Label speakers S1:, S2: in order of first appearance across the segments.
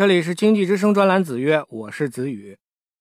S1: 这里是经济之声专栏子曰，我是子宇。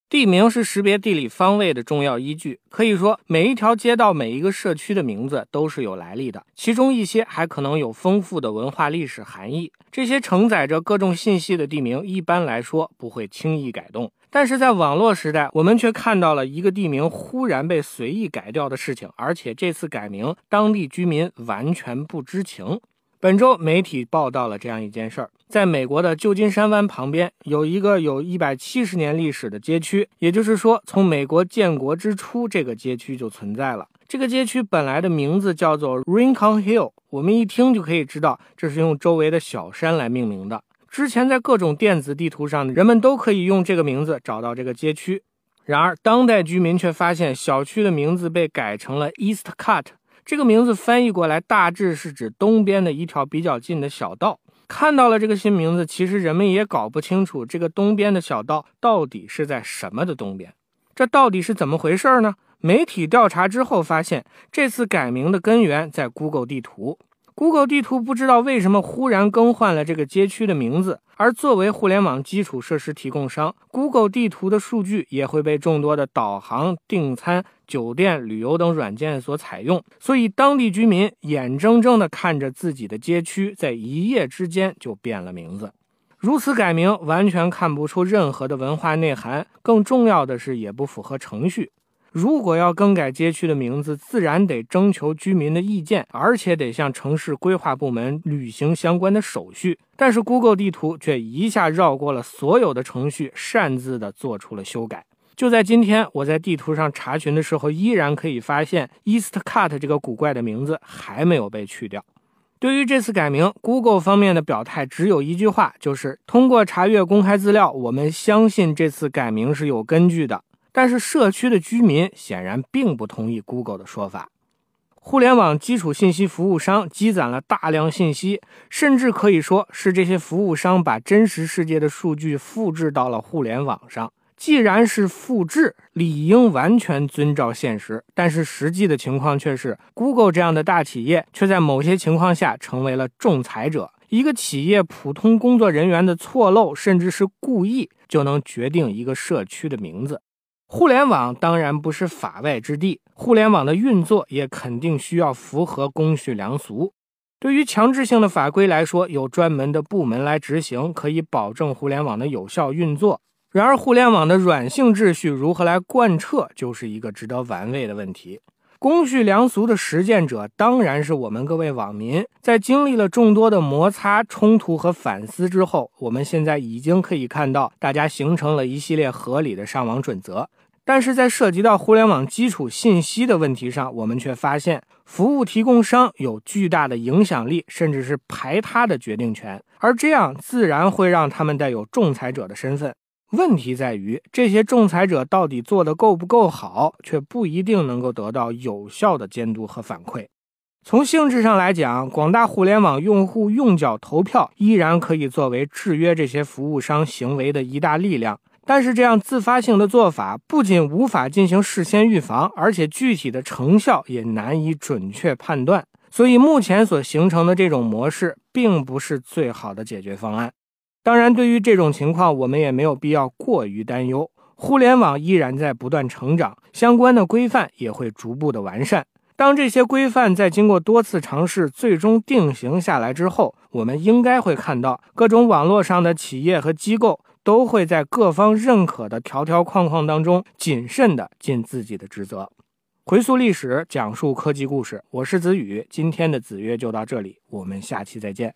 S1: 地名是识别地理方位的重要依据，可以说每一条街道、每一个社区的名字都是有来历的，其中一些还可能有丰富的文化历史含义。这些承载着各种信息的地名，一般来说不会轻易改动。但是在网络时代，我们却看到了一个地名忽然被随意改掉的事情，而且这次改名，当地居民完全不知情。本周媒体报道了这样一件事儿：在美国的旧金山湾旁边，有一个有一百七十年历史的街区，也就是说，从美国建国之初，这个街区就存在了。这个街区本来的名字叫做 Rincon Hill，我们一听就可以知道，这是用周围的小山来命名的。之前在各种电子地图上，人们都可以用这个名字找到这个街区。然而，当代居民却发现，小区的名字被改成了 East Cut。这个名字翻译过来，大致是指东边的一条比较近的小道。看到了这个新名字，其实人们也搞不清楚这个东边的小道到底是在什么的东边。这到底是怎么回事呢？媒体调查之后发现，这次改名的根源在 Google 地图。Google 地图不知道为什么忽然更换了这个街区的名字，而作为互联网基础设施提供商，Google 地图的数据也会被众多的导航、订餐、酒店、旅游等软件所采用。所以，当地居民眼睁睁地看着自己的街区在一夜之间就变了名字。如此改名，完全看不出任何的文化内涵，更重要的是，也不符合程序。如果要更改街区的名字，自然得征求居民的意见，而且得向城市规划部门履行相关的手续。但是 Google 地图却一下绕过了所有的程序，擅自的做出了修改。就在今天，我在地图上查询的时候，依然可以发现 East Cut 这个古怪的名字还没有被去掉。对于这次改名，Google 方面的表态只有一句话，就是通过查阅公开资料，我们相信这次改名是有根据的。但是社区的居民显然并不同意 Google 的说法。互联网基础信息服务商积攒了大量信息，甚至可以说是这些服务商把真实世界的数据复制到了互联网上。既然是复制，理应完全遵照现实。但是实际的情况却是，Google 这样的大企业却在某些情况下成为了仲裁者。一个企业普通工作人员的错漏，甚至是故意，就能决定一个社区的名字。互联网当然不是法外之地，互联网的运作也肯定需要符合公序良俗。对于强制性的法规来说，有专门的部门来执行，可以保证互联网的有效运作。然而，互联网的软性秩序如何来贯彻，就是一个值得玩味的问题。公序良俗的实践者当然是我们各位网民。在经历了众多的摩擦、冲突和反思之后，我们现在已经可以看到，大家形成了一系列合理的上网准则。但是在涉及到互联网基础信息的问题上，我们却发现，服务提供商有巨大的影响力，甚至是排他的决定权，而这样自然会让他们带有仲裁者的身份。问题在于，这些仲裁者到底做得够不够好，却不一定能够得到有效的监督和反馈。从性质上来讲，广大互联网用户用脚投票依然可以作为制约这些服务商行为的一大力量。但是，这样自发性的做法不仅无法进行事先预防，而且具体的成效也难以准确判断。所以，目前所形成的这种模式，并不是最好的解决方案。当然，对于这种情况，我们也没有必要过于担忧。互联网依然在不断成长，相关的规范也会逐步的完善。当这些规范在经过多次尝试，最终定型下来之后，我们应该会看到各种网络上的企业和机构都会在各方认可的条条框框当中，谨慎的尽自己的职责。回溯历史，讲述科技故事，我是子宇。今天的子曰就到这里，我们下期再见。